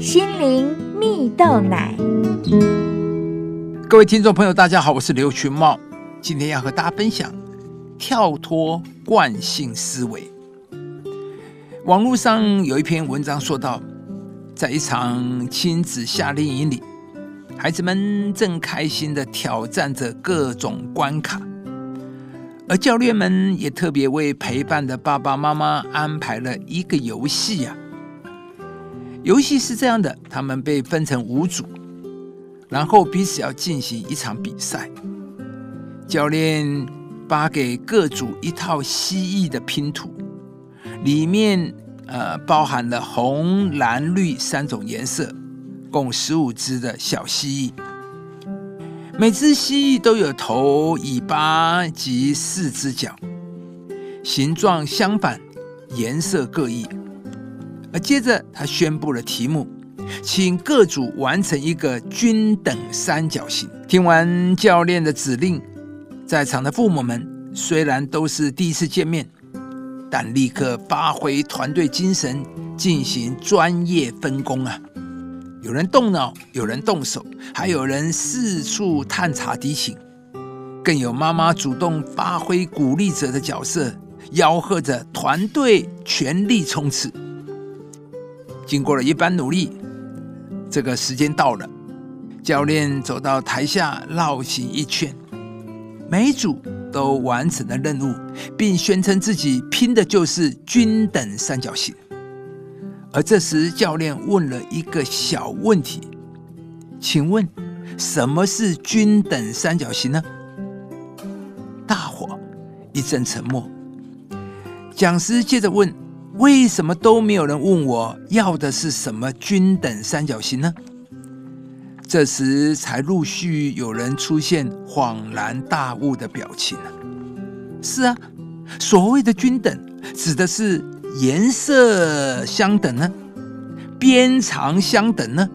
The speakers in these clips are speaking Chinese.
心灵蜜豆奶。各位听众朋友，大家好，我是刘群茂，今天要和大家分享跳脱惯性思维。网络上有一篇文章说到，在一场亲子夏令营里，孩子们正开心的挑战着各种关卡，而教练们也特别为陪伴的爸爸妈妈安排了一个游戏呀。游戏是这样的，他们被分成五组，然后彼此要进行一场比赛。教练发给各组一套蜥蜴的拼图，里面呃包含了红、蓝、绿三种颜色，共十五只的小蜥蜴。每只蜥蜴都有头、尾巴及四只脚，形状相反，颜色各异。而接着，他宣布了题目，请各组完成一个均等三角形。听完教练的指令，在场的父母们虽然都是第一次见面，但立刻发挥团队精神，进行专业分工啊！有人动脑，有人动手，还有人四处探查敌情，更有妈妈主动发挥鼓励者的角色，吆喝着团队全力冲刺。经过了一番努力，这个时间到了，教练走到台下绕行一圈，每组都完成了任务，并宣称自己拼的就是均等三角形。而这时，教练问了一个小问题：“请问，什么是均等三角形呢？”大伙一阵沉默。讲师接着问。为什么都没有人问我要的是什么均等三角形呢？这时才陆续有人出现恍然大悟的表情是啊，所谓的均等指的是颜色相等呢，边长相等呢，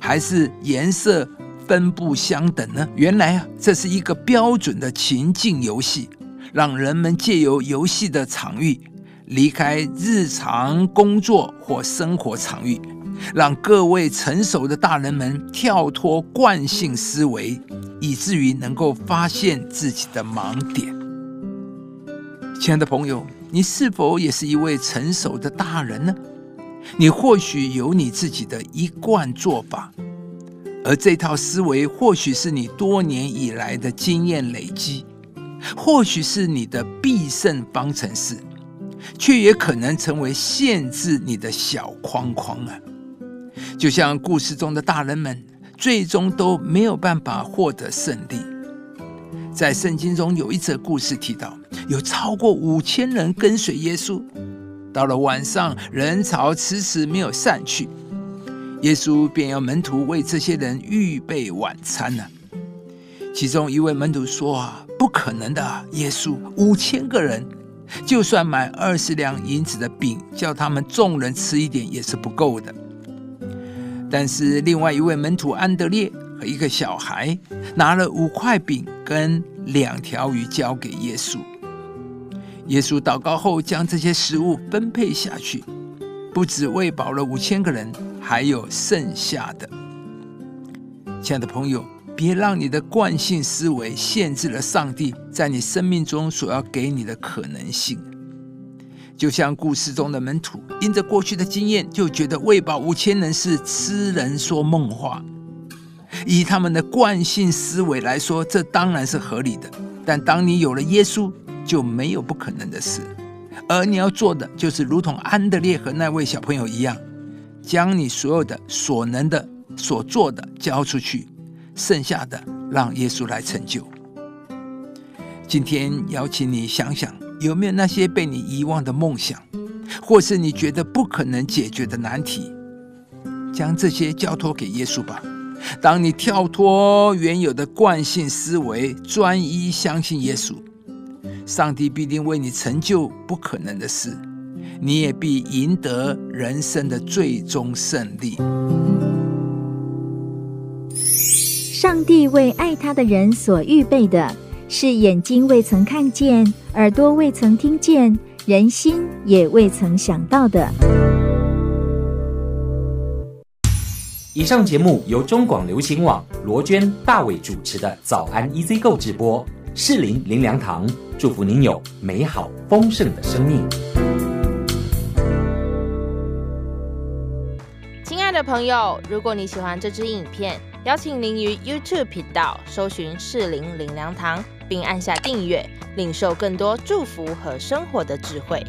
还是颜色分布相等呢？原来啊，这是一个标准的情境游戏，让人们借由游戏的场域。离开日常工作或生活场域，让各位成熟的大人们跳脱惯性思维，以至于能够发现自己的盲点。亲爱的朋友，你是否也是一位成熟的大人呢？你或许有你自己的一贯做法，而这套思维或许是你多年以来的经验累积，或许是你的必胜方程式。却也可能成为限制你的小框框啊！就像故事中的大人们，最终都没有办法获得胜利。在圣经中有一则故事提到，有超过五千人跟随耶稣，到了晚上，人潮迟迟没有散去，耶稣便要门徒为这些人预备晚餐呢。其中一位门徒说：“啊，不可能的，耶稣，五千个人。”就算买二十两银子的饼，叫他们众人吃一点也是不够的。但是另外一位门徒安德烈和一个小孩拿了五块饼跟两条鱼交给耶稣。耶稣祷告后，将这些食物分配下去，不止喂饱了五千个人，还有剩下的。亲爱的朋友。别让你的惯性思维限制了上帝在你生命中所要给你的可能性。就像故事中的门徒，因着过去的经验，就觉得喂饱五千人是痴人说梦话。以他们的惯性思维来说，这当然是合理的。但当你有了耶稣，就没有不可能的事。而你要做的，就是如同安德烈和那位小朋友一样，将你所有的所能的、所做的交出去。剩下的让耶稣来成就。今天邀请你想想，有没有那些被你遗忘的梦想，或是你觉得不可能解决的难题？将这些交托给耶稣吧。当你跳脱原有的惯性思维，专一相信耶稣，上帝必定为你成就不可能的事，你也必赢得人生的最终胜利。上帝为爱他的人所预备的，是眼睛未曾看见，耳朵未曾听见，人心也未曾想到的。以上节目由中广流行网罗娟、大伟主持的《早安 EZ 购》直播，适林林良堂祝福您有美好丰盛的生命。亲爱的朋友，如果你喜欢这支影片，邀请您于 YouTube 频道搜寻适龄林良堂，并按下订阅，领受更多祝福和生活的智慧。